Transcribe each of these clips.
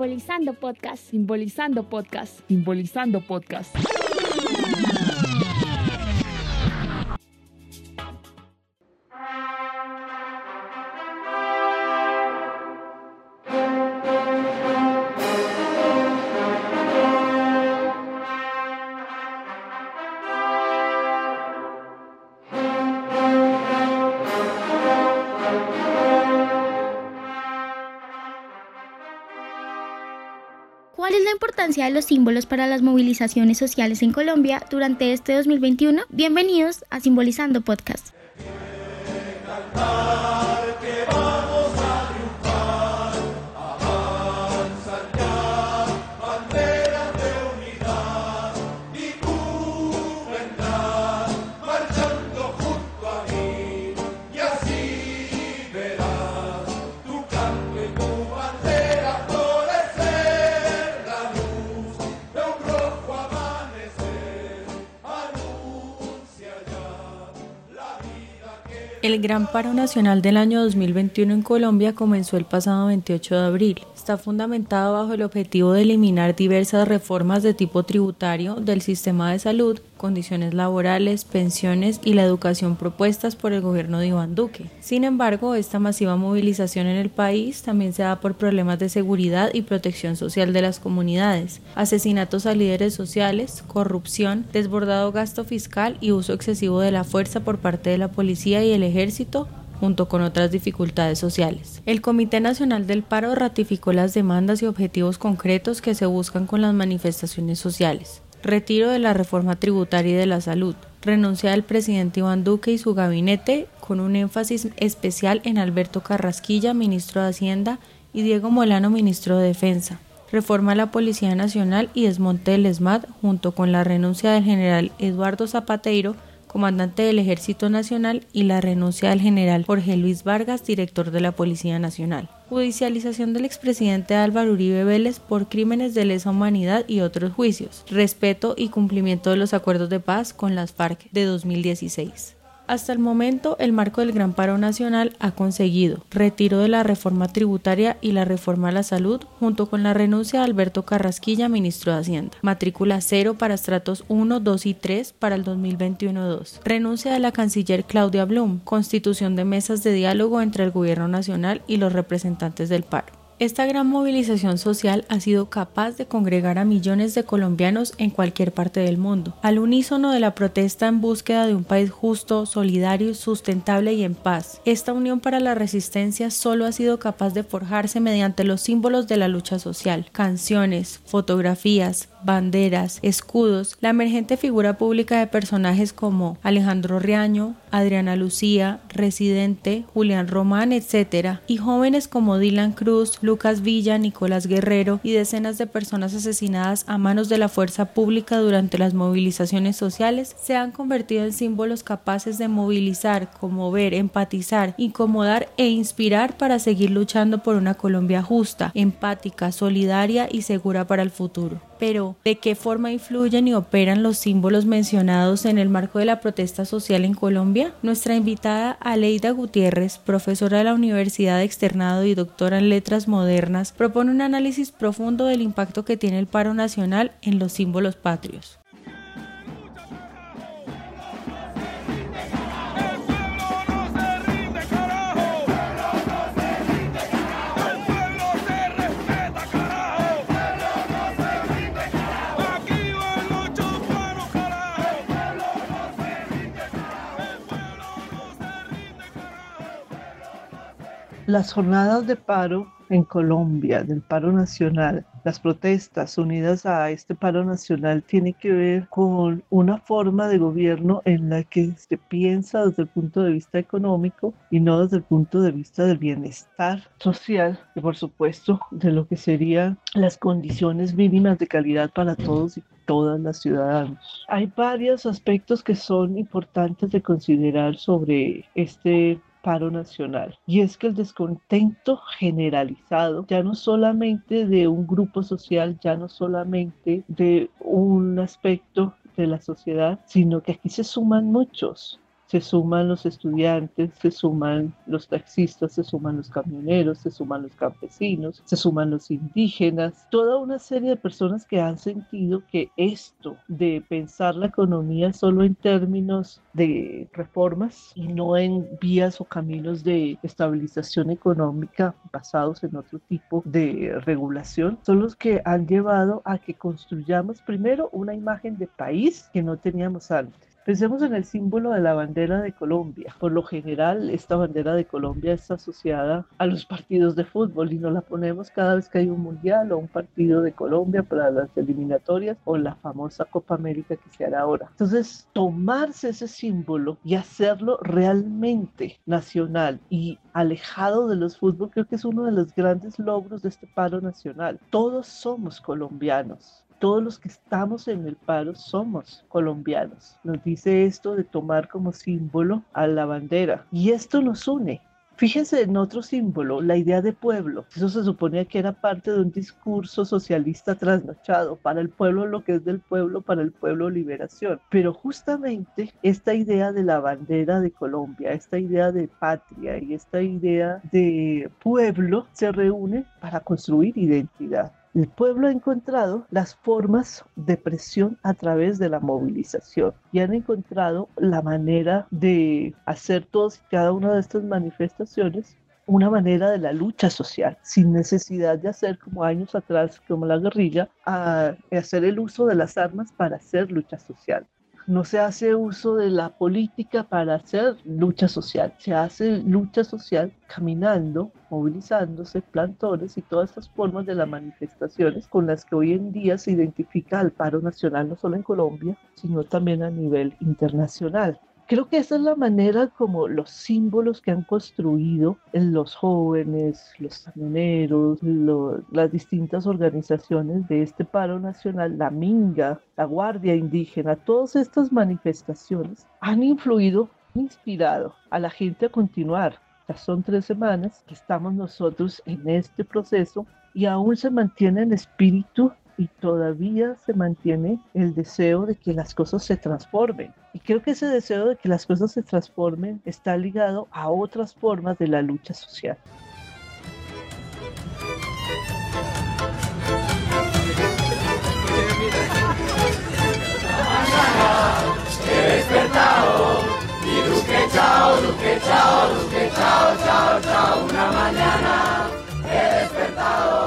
Simbolizando Podcast. Simbolizando Podcast. Simbolizando Podcast. De los símbolos para las movilizaciones sociales en Colombia durante este 2021? Bienvenidos a Simbolizando Podcast. El Gran Paro Nacional del año 2021 en Colombia comenzó el pasado 28 de abril. Está fundamentado bajo el objetivo de eliminar diversas reformas de tipo tributario del sistema de salud, condiciones laborales, pensiones y la educación propuestas por el gobierno de Iván Duque. Sin embargo, esta masiva movilización en el país también se da por problemas de seguridad y protección social de las comunidades, asesinatos a líderes sociales, corrupción, desbordado gasto fiscal y uso excesivo de la fuerza por parte de la policía y el ejército, junto con otras dificultades sociales. El Comité Nacional del Paro ratificó las demandas y objetivos concretos que se buscan con las manifestaciones sociales retiro de la reforma tributaria y de la salud, renuncia del presidente Iván Duque y su gabinete, con un énfasis especial en Alberto Carrasquilla, ministro de Hacienda, y Diego Molano, ministro de Defensa. Reforma a la Policía Nacional y desmonte del ESMAD, junto con la renuncia del general Eduardo Zapateiro, comandante del Ejército Nacional, y la renuncia del general Jorge Luis Vargas, director de la Policía Nacional. Judicialización del expresidente Álvaro Uribe Vélez por crímenes de lesa humanidad y otros juicios. Respeto y cumplimiento de los acuerdos de paz con las FARC de 2016. Hasta el momento, el marco del Gran Paro Nacional ha conseguido retiro de la reforma tributaria y la reforma a la salud, junto con la renuncia de Alberto Carrasquilla, ministro de Hacienda. Matrícula cero para estratos 1, 2 y 3 para el 2021-2. Renuncia de la canciller Claudia Blum. Constitución de mesas de diálogo entre el Gobierno Nacional y los representantes del paro. Esta gran movilización social ha sido capaz de congregar a millones de colombianos en cualquier parte del mundo, al unísono de la protesta en búsqueda de un país justo, solidario, sustentable y en paz. Esta unión para la resistencia solo ha sido capaz de forjarse mediante los símbolos de la lucha social, canciones, fotografías, banderas, escudos, la emergente figura pública de personajes como Alejandro Riaño, Adriana Lucía, Residente, Julián Román, etc., y jóvenes como Dylan Cruz, Lucas Villa, Nicolás Guerrero y decenas de personas asesinadas a manos de la fuerza pública durante las movilizaciones sociales se han convertido en símbolos capaces de movilizar, conmover, empatizar, incomodar e inspirar para seguir luchando por una Colombia justa, empática, solidaria y segura para el futuro pero ¿de qué forma influyen y operan los símbolos mencionados en el marco de la protesta social en Colombia? Nuestra invitada Aleida Gutiérrez, profesora de la Universidad de Externado y doctora en Letras Modernas, propone un análisis profundo del impacto que tiene el paro nacional en los símbolos patrios. Las jornadas de paro en Colombia, del paro nacional, las protestas unidas a este paro nacional tienen que ver con una forma de gobierno en la que se piensa desde el punto de vista económico y no desde el punto de vista del bienestar social y por supuesto de lo que serían las condiciones mínimas de calidad para todos y todas las ciudadanos. Hay varios aspectos que son importantes de considerar sobre este paro nacional. Y es que el descontento generalizado, ya no solamente de un grupo social, ya no solamente de un aspecto de la sociedad, sino que aquí se suman muchos se suman los estudiantes, se suman los taxistas, se suman los camioneros, se suman los campesinos, se suman los indígenas, toda una serie de personas que han sentido que esto de pensar la economía solo en términos de reformas y no en vías o caminos de estabilización económica basados en otro tipo de regulación, son los que han llevado a que construyamos primero una imagen de país que no teníamos antes Pensemos en el símbolo de la bandera de Colombia. Por lo general, esta bandera de Colombia está asociada a los partidos de fútbol y nos la ponemos cada vez que hay un mundial o un partido de Colombia para las eliminatorias o la famosa Copa América que se hará ahora. Entonces, tomarse ese símbolo y hacerlo realmente nacional y alejado de los fútbol, creo que es uno de los grandes logros de este paro nacional. Todos somos colombianos todos los que estamos en el paro somos colombianos. Nos dice esto de tomar como símbolo a la bandera. Y esto nos une. Fíjense en otro símbolo, la idea de pueblo. Eso se suponía que era parte de un discurso socialista trasnochado. Para el pueblo lo que es del pueblo, para el pueblo liberación. Pero justamente esta idea de la bandera de Colombia, esta idea de patria y esta idea de pueblo se reúne para construir identidad. El pueblo ha encontrado las formas de presión a través de la movilización y han encontrado la manera de hacer todas y cada una de estas manifestaciones una manera de la lucha social, sin necesidad de hacer como años atrás, como la guerrilla, a hacer el uso de las armas para hacer lucha social no se hace uso de la política para hacer lucha social, se hace lucha social caminando, movilizándose, plantones y todas estas formas de las manifestaciones con las que hoy en día se identifica al paro nacional no solo en Colombia, sino también a nivel internacional. Creo que esa es la manera como los símbolos que han construido en los jóvenes, los camioneros, las distintas organizaciones de este paro nacional, la Minga, la Guardia Indígena, todas estas manifestaciones han influido, inspirado a la gente a continuar. Ya son tres semanas que estamos nosotros en este proceso y aún se mantiene el espíritu y todavía se mantiene el deseo de que las cosas se transformen. Y creo que ese deseo de que las cosas se transformen está ligado a otras formas de la lucha social. chao, chao, chao, chao, chao, una mañana he despertado,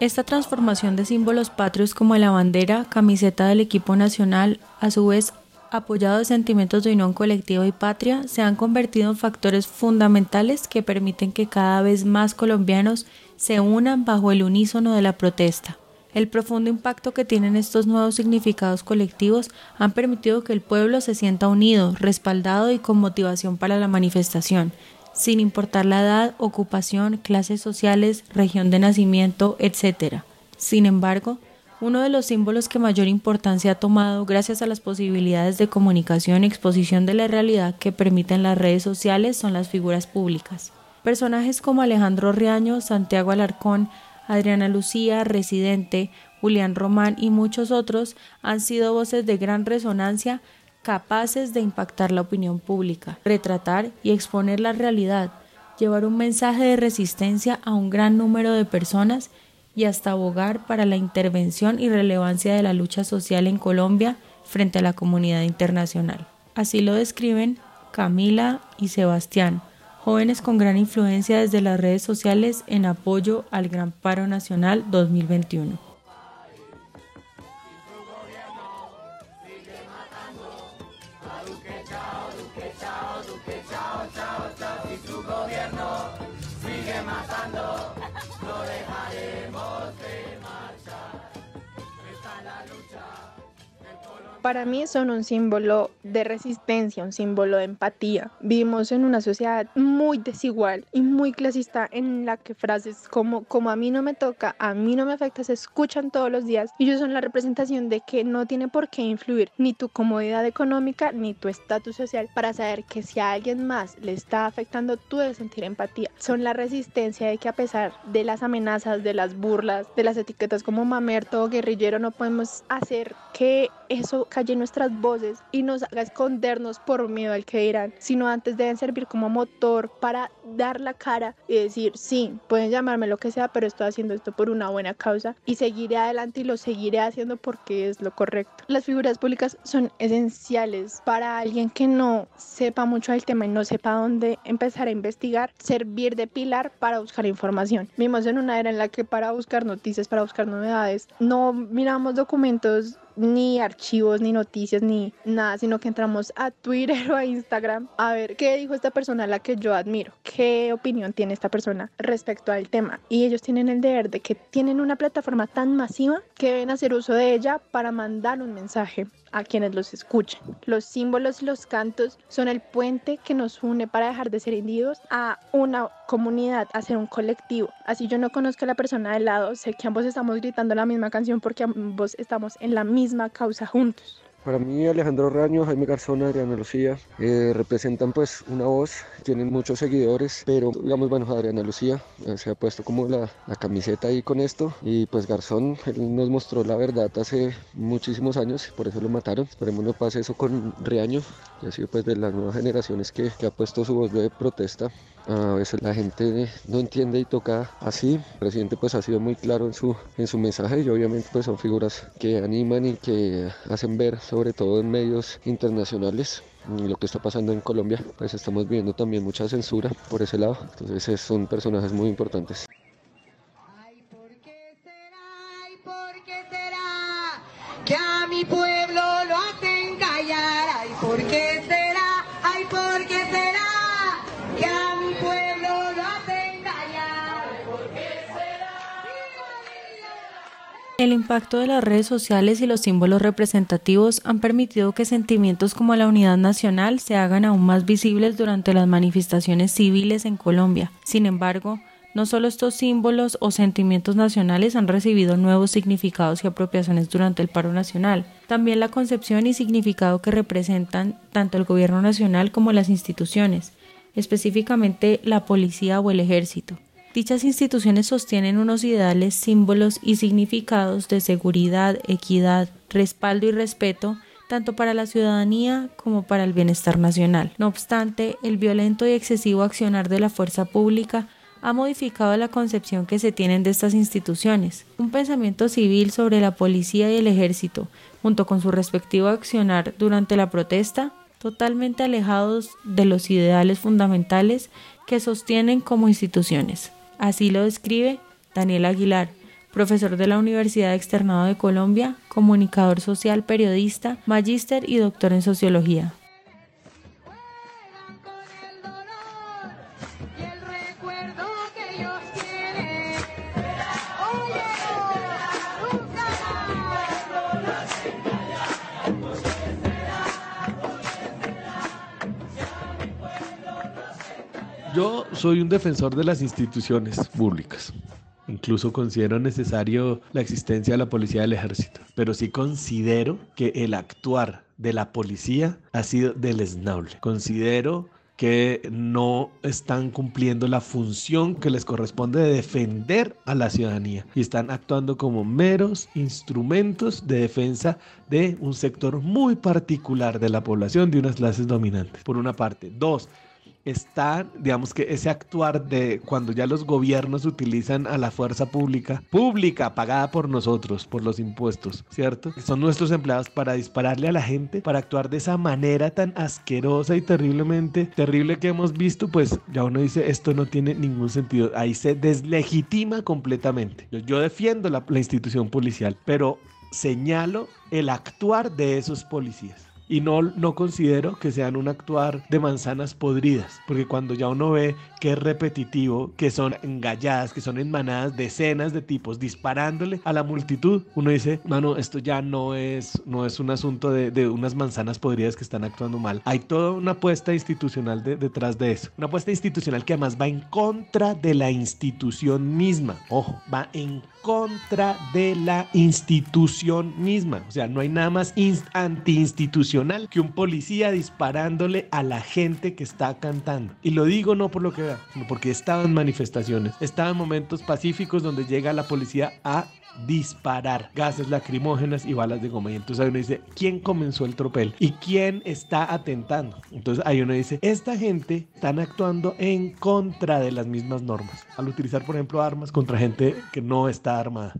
Esta transformación de símbolos patrios como la bandera, camiseta del equipo nacional, a su vez apoyado de sentimientos de unión colectiva y patria, se han convertido en factores fundamentales que permiten que cada vez más colombianos se unan bajo el unísono de la protesta. El profundo impacto que tienen estos nuevos significados colectivos han permitido que el pueblo se sienta unido, respaldado y con motivación para la manifestación, sin importar la edad, ocupación, clases sociales, región de nacimiento, etc. Sin embargo, uno de los símbolos que mayor importancia ha tomado gracias a las posibilidades de comunicación y exposición de la realidad que permiten las redes sociales son las figuras públicas. Personajes como Alejandro Riaño, Santiago Alarcón, Adriana Lucía, Residente, Julián Román y muchos otros han sido voces de gran resonancia capaces de impactar la opinión pública, retratar y exponer la realidad, llevar un mensaje de resistencia a un gran número de personas y hasta abogar para la intervención y relevancia de la lucha social en Colombia frente a la comunidad internacional. Así lo describen Camila y Sebastián, jóvenes con gran influencia desde las redes sociales en apoyo al Gran Paro Nacional 2021. Para mí son un símbolo de resistencia, un símbolo de empatía. Vivimos en una sociedad muy desigual y muy clasista en la que frases como como a mí no me toca, a mí no me afecta se escuchan todos los días y ellos son la representación de que no tiene por qué influir ni tu comodidad económica ni tu estatus social para saber que si a alguien más le está afectando tú debes sentir empatía. Son la resistencia de que a pesar de las amenazas, de las burlas, de las etiquetas como mamerto o guerrillero no podemos hacer que eso calle nuestras voces y nos haga escondernos por miedo al que dirán, sino antes deben servir como motor para dar la cara y decir, sí, pueden llamarme lo que sea, pero estoy haciendo esto por una buena causa y seguiré adelante y lo seguiré haciendo porque es lo correcto. Las figuras públicas son esenciales para alguien que no sepa mucho del tema y no sepa dónde empezar a investigar, servir de pilar para buscar información. Vivimos en una era en la que para buscar noticias, para buscar novedades, no miramos documentos ni archivos, ni noticias, ni nada, sino que entramos a Twitter o a Instagram a ver qué dijo esta persona la que yo admiro, qué opinión tiene esta persona respecto al tema. Y ellos tienen el deber de que tienen una plataforma tan masiva que deben hacer uso de ella para mandar un mensaje a quienes los escuchan. Los símbolos y los cantos son el puente que nos une para dejar de ser individuos a una comunidad, a ser un colectivo. Así yo no conozco a la persona de lado, sé que ambos estamos gritando la misma canción porque ambos estamos en la misma causa juntos. Para mí Alejandro Raño, Jaime Garzón, Adriana Lucía eh, representan pues una voz, tienen muchos seguidores, pero digamos bueno, Adriana Lucía eh, se ha puesto como la, la, camiseta ahí con esto y pues Garzón él nos mostró la verdad hace muchísimos años, por eso lo mataron, esperemos no pase eso con Riaño, que ha sido pues de las nuevas generaciones que, que ha puesto su voz de protesta a veces la gente no entiende y toca así. El presidente pues ha sido muy claro en su, en su mensaje y obviamente pues son figuras que animan y que hacen ver sobre todo en medios internacionales lo que está pasando en Colombia, pues estamos viendo también mucha censura por ese lado, entonces son personajes muy importantes. Ay, ¿por qué será? Ay, ¿por qué será? Que a mi pueblo El impacto de las redes sociales y los símbolos representativos han permitido que sentimientos como la unidad nacional se hagan aún más visibles durante las manifestaciones civiles en Colombia. Sin embargo, no solo estos símbolos o sentimientos nacionales han recibido nuevos significados y apropiaciones durante el paro nacional, también la concepción y significado que representan tanto el gobierno nacional como las instituciones, específicamente la policía o el ejército. Dichas instituciones sostienen unos ideales, símbolos y significados de seguridad, equidad, respaldo y respeto tanto para la ciudadanía como para el bienestar nacional. No obstante, el violento y excesivo accionar de la fuerza pública ha modificado la concepción que se tienen de estas instituciones. Un pensamiento civil sobre la policía y el ejército, junto con su respectivo accionar durante la protesta, totalmente alejados de los ideales fundamentales que sostienen como instituciones. Así lo describe Daniel Aguilar, profesor de la Universidad Externado de Colombia, comunicador social, periodista, magíster y doctor en sociología. Yo soy un defensor de las instituciones públicas. Incluso considero necesario la existencia de la policía del ejército. Pero sí considero que el actuar de la policía ha sido deleznable. Considero que no están cumpliendo la función que les corresponde de defender a la ciudadanía y están actuando como meros instrumentos de defensa de un sector muy particular de la población, de unas clases dominantes, por una parte. Dos, está, digamos que ese actuar de cuando ya los gobiernos utilizan a la fuerza pública, pública, pagada por nosotros, por los impuestos, ¿cierto? Son nuestros empleados para dispararle a la gente, para actuar de esa manera tan asquerosa y terriblemente terrible que hemos visto, pues ya uno dice, esto no tiene ningún sentido. Ahí se deslegitima completamente. Yo, defiendo la, la institución policial, pero señalo el actuar de esos policías Y no, no considero que sean un actuar de manzanas podridas, porque cuando ya uno ve que es repetitivo, que son engalladas, que son en manadas, decenas de tipos disparándole a la multitud, uno dice, mano, esto ya no es, no es un asunto de, de unas manzanas podridas que están actuando mal. Hay toda una apuesta institucional detrás de eso. Una apuesta institucional que además va en contra de la institución misma. Ojo, va en contra de la institución misma. O sea, no hay nada más antiinstitucional que un policía disparándole a la gente que está cantando. Y lo digo no por lo que sino porque estaba en manifestaciones, estaba en momentos pacíficos donde llega la policía a disparar gases lacrimógenas y balas de goma. Y entonces ahí uno dice, ¿quién comenzó el tropel? ¿Y quién está atentando? Entonces ahí uno dice, esta gente están actuando en contra de las mismas normas. Al utilizar, por ejemplo, armas contra gente que no está armada.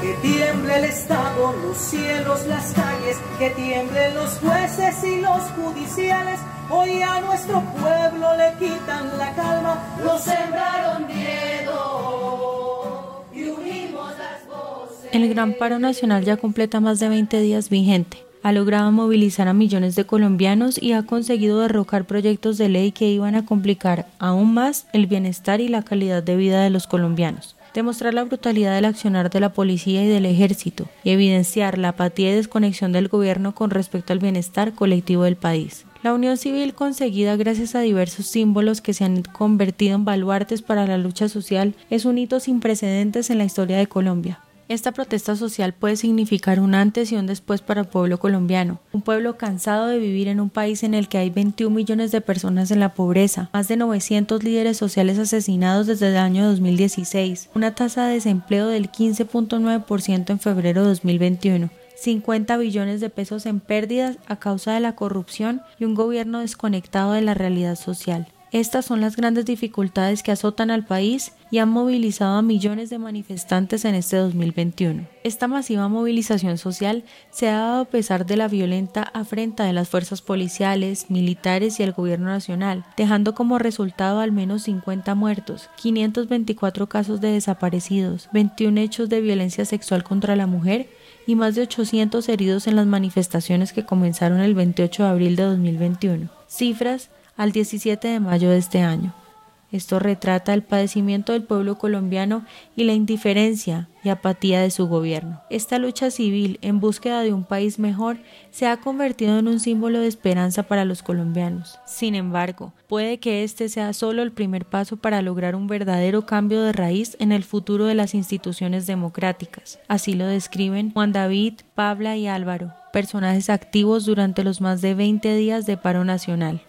Que tiemble el Estado, los cielos, las calles, que tiemblen los jueces y los judiciales Hoy a nuestro pueblo le quitan la calma, nos sembraron miedo y unimos las voces. El Gran Paro Nacional ya completa más de 20 días vigente. Ha logrado movilizar a millones de colombianos y ha conseguido derrocar proyectos de ley que iban a complicar aún más el bienestar y la calidad de vida de los colombianos demostrar la brutalidad del accionar de la policía y del ejército y evidenciar la apatía y desconexión del gobierno con respecto al bienestar colectivo del país. La unión civil conseguida gracias a diversos símbolos que se han convertido en baluartes para la lucha social es un hito sin precedentes en la historia de Colombia. Esta protesta social puede significar un antes y un después para el pueblo colombiano, un pueblo cansado de vivir en un país en el que hay 21 millones de personas en la pobreza, más de 900 líderes sociales asesinados desde el año 2016, una tasa de desempleo del 15.9% en febrero de 2021, 50 billones de pesos en pérdidas a causa de la corrupción y un gobierno desconectado de la realidad social. Estas son las grandes dificultades que azotan al país y han movilizado a millones de manifestantes en este 2021. Esta masiva movilización social se ha dado a pesar de la violenta afrenta de las fuerzas policiales, militares y el gobierno nacional, dejando como resultado al menos 50 muertos, 524 casos de desaparecidos, 21 hechos de violencia sexual contra la mujer y más de 800 heridos en las manifestaciones que comenzaron el 28 de abril de 2021. Cifras al 17 de mayo de este año. Esto retrata el padecimiento del pueblo colombiano y la indiferencia y apatía de su gobierno. Esta lucha civil en búsqueda de un país mejor se ha convertido en un símbolo de esperanza para los colombianos. Sin embargo, puede que este sea solo el primer paso para lograr un verdadero cambio de raíz en el futuro de las instituciones democráticas. Así lo describen Juan David, Pabla y Álvaro, personajes activos durante los más de 20 días de paro nacional.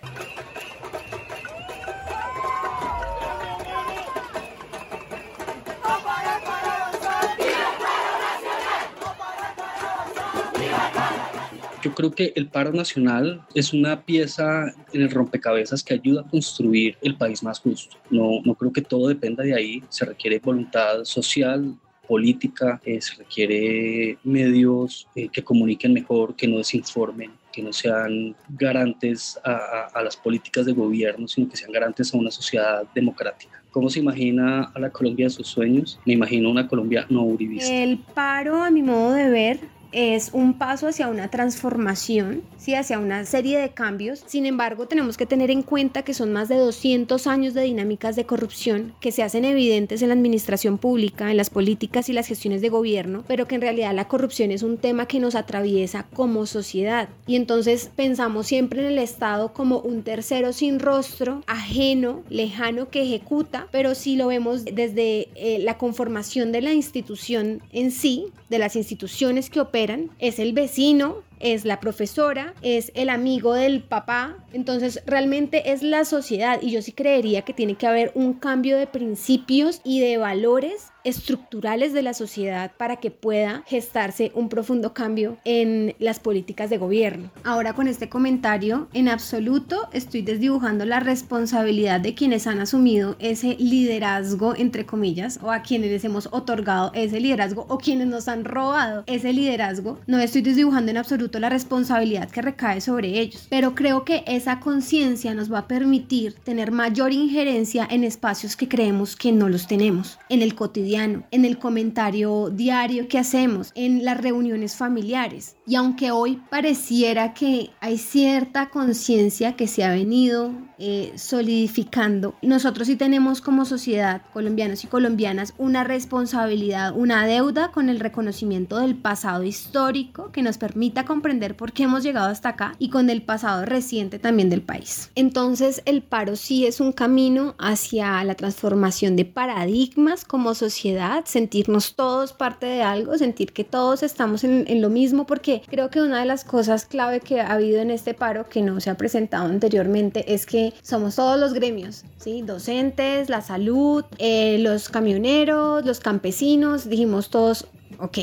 Yo creo que el paro nacional es una pieza en el rompecabezas que ayuda a construir el país más justo. No, no creo que todo dependa de ahí. Se requiere voluntad social, política, eh, se requiere medios eh, que comuniquen mejor, que no desinformen, que no sean garantes a, a, las políticas de gobierno, sino que sean garantes a una sociedad democrática. ¿Cómo se imagina a la Colombia de sus sueños? Me imagino una Colombia no uribista. El paro, a mi modo de ver, es un paso hacia una transformación, ¿sí? hacia una serie de cambios. Sin embargo, tenemos que tener en cuenta que son más de 200 años de dinámicas de corrupción que se hacen evidentes en la administración pública, en las políticas y las gestiones de gobierno, pero que en realidad la corrupción es un tema que nos atraviesa como sociedad. Y entonces pensamos siempre en el Estado como un tercero sin rostro, ajeno, lejano, que ejecuta, pero si lo vemos desde eh, la conformación de la institución en sí, de las instituciones que operan, es el vecino, es la profesora, es el amigo del papá, entonces realmente es la sociedad y yo sí creería que tiene que haber un cambio de principios y de valores estructurales de la sociedad para que pueda gestarse un profundo cambio en las políticas de gobierno. Ahora con este comentario, en absoluto estoy desdibujando la responsabilidad de quienes han asumido ese liderazgo, entre comillas, o a quienes les hemos otorgado ese liderazgo o quienes nos han robado ese liderazgo. No estoy desdibujando en absoluto la responsabilidad que recae sobre ellos, pero creo que esa conciencia nos va a permitir tener mayor injerencia en espacios que creemos que no los tenemos, en el cotidiano, en el comentario diario que hacemos, en las reuniones familiares. Y aunque hoy pareciera que hay cierta conciencia que se ha venido eh, solidificando, nosotros sí tenemos como sociedad, colombianos y colombianas, una responsabilidad, una deuda con el reconocimiento del pasado histórico que nos permita comprender por qué hemos llegado hasta acá y con el pasado reciente también del país. Entonces el paro sí es un camino hacia la transformación de paradigmas como sociedad, sentirnos todos parte de algo, sentir que todos estamos en, lo mismo, porque creo que una de las cosas clave que ha habido en este paro que no se ha presentado anteriormente es que somos todos los gremios, ¿sí? docentes, la salud, eh, los camioneros, los campesinos, dijimos todos, ok,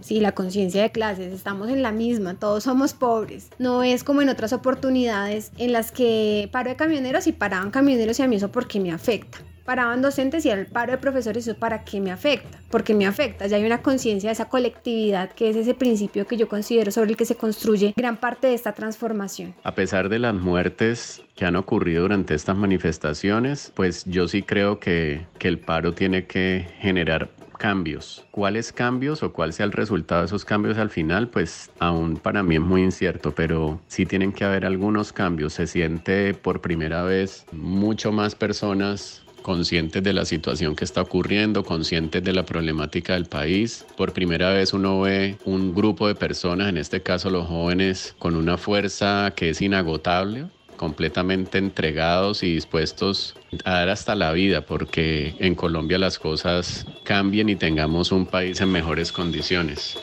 Sí, la conciencia de clases, estamos en la misma, todos somos pobres. No es como en otras oportunidades en las que paro de camioneros y paraban camioneros y a mí eso porque me afecta. Paraban docentes y el paro de profesores eso para qué me afecta, porque me afecta. Ya hay una conciencia de esa colectividad que es ese principio que yo considero sobre el que se construye gran parte de esta transformación. A pesar de las muertes que han ocurrido durante estas manifestaciones, pues yo sí creo que, que el paro tiene que generar cambios. ¿Cuáles cambios o cuál sea el resultado de esos cambios al final? Pues aún para mí es muy incierto, pero sí tienen que haber algunos cambios. Se siente por primera vez mucho más personas conscientes de la situación que está ocurriendo, conscientes de la problemática del país. Por primera vez uno ve un grupo de personas, en este caso los jóvenes, con una fuerza que es inagotable, completamente entregados y dispuestos a dar hasta la vida porque en Colombia las cosas cambien y tengamos un país en mejores condiciones.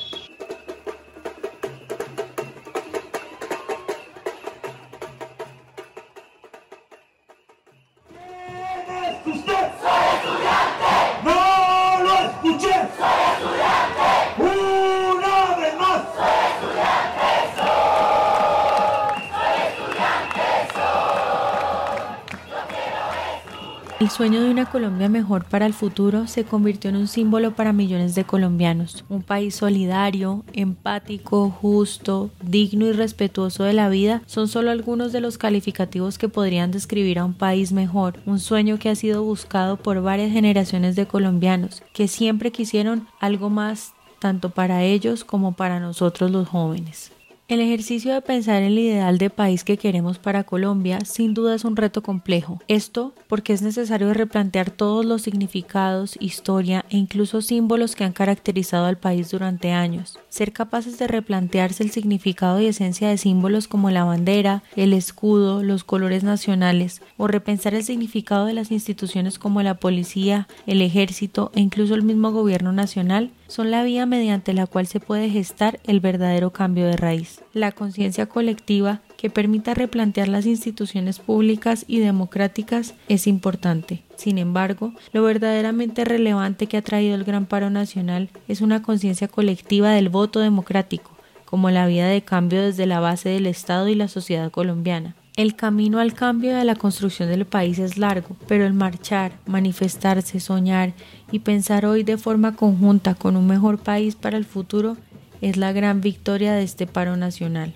Sueño de una Colombia mejor para el futuro se convirtió en un símbolo para millones de colombianos. Un país solidario, empático, justo, digno y respetuoso de la vida son solo algunos de los calificativos que podrían describir a un país mejor. Un sueño que ha sido buscado por varias generaciones de colombianos que siempre quisieron algo más tanto para ellos como para nosotros los jóvenes. El ejercicio de pensar en el ideal de país que queremos para Colombia sin duda es un reto complejo. Esto porque es necesario replantear todos los significados, historia e incluso símbolos que han caracterizado al país durante años. Ser capaces de replantearse el significado y esencia de símbolos como la bandera, el escudo, los colores nacionales o repensar el significado de las instituciones como la policía, el ejército e incluso el mismo gobierno nacional son la vía mediante la cual se puede gestar el verdadero cambio de raíz. La conciencia colectiva que permita replantear las instituciones públicas y democráticas es importante. Sin embargo, lo verdaderamente relevante que ha traído el gran paro nacional es una conciencia colectiva del voto democrático, como la vía de cambio desde la base del Estado y la sociedad colombiana. El camino al cambio a la construcción del país es largo, pero el marchar, manifestarse, soñar y pensar hoy de forma conjunta con un mejor país para el futuro es la gran victoria de este paro nacional.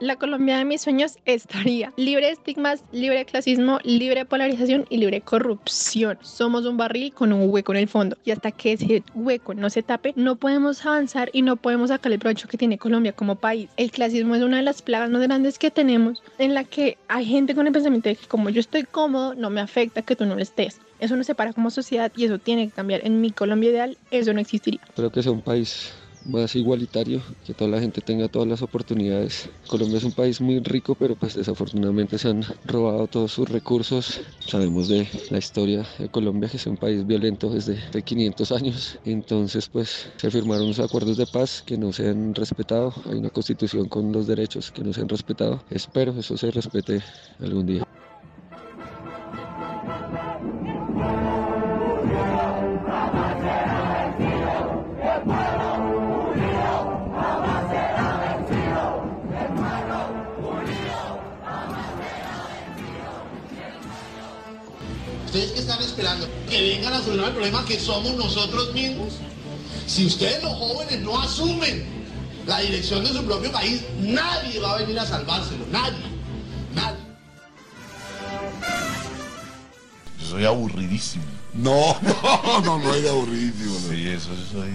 La Colombia de mis sueños estaría libre de estigmas, libre de clasismo, libre de polarización y libre de corrupción. Somos un barril con un hueco en el fondo y hasta que ese hueco no se tape, no podemos avanzar y no podemos sacar el provecho que tiene Colombia como país. El clasismo es una de las plagas más grandes que tenemos en la que hay gente con el pensamiento de que como yo estoy cómodo, no me afecta que tú no lo estés. Eso nos separa como sociedad y eso tiene que cambiar. En mi Colombia ideal, eso no existiría. Creo que es un país más igualitario, que toda la gente tenga todas las oportunidades. Colombia es un país muy rico, pero pues desafortunadamente se han robado todos sus recursos. Sabemos de la historia de Colombia, que es un país violento desde 500 años. Entonces pues se firmaron unos acuerdos de paz que no se han respetado. Hay una constitución con los derechos que no se han respetado. Espero eso se respete algún día. ¿Ustedes qué están esperando? ¿Que vengan a solucionar el problema que somos nosotros mismos? Si ustedes los jóvenes no asumen la dirección de su propio país, nadie va a venir a salvárselo, nadie, nadie. Yo soy aburridísimo. No, no, no, no es aburridísimo. Sí, eso soy.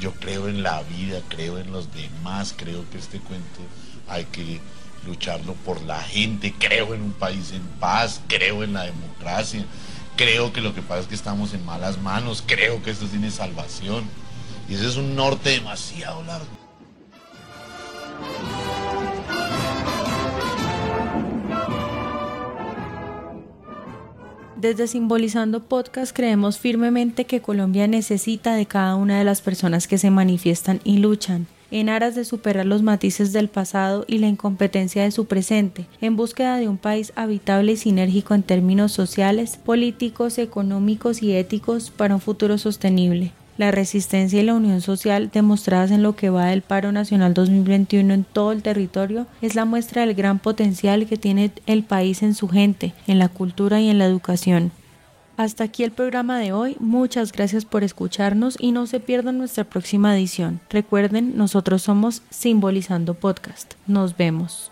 Yo creo en la vida, creo en los demás, creo que este cuento hay que lucharlo por la gente, creo en un país en paz, creo en la democracia, creo que lo que pasa es que estamos en malas manos, creo que esto tiene salvación. Y ese es un norte demasiado largo. Desde Simbolizando Podcast creemos firmemente que Colombia necesita de cada una de las personas que se manifiestan y luchan en aras de superar los matices del pasado y la incompetencia de su presente, en búsqueda de un país habitable y sinérgico en términos sociales, políticos, económicos y éticos para un futuro sostenible. La resistencia y la unión social demostradas en lo que va del paro nacional 2021 en todo el territorio es la muestra del gran potencial que tiene el país en su gente, en la cultura y en la educación. Hasta aquí el programa de hoy. Muchas gracias por escucharnos y no se pierdan nuestra próxima edición. Recuerden, nosotros somos Simbolizando Podcast. Nos vemos.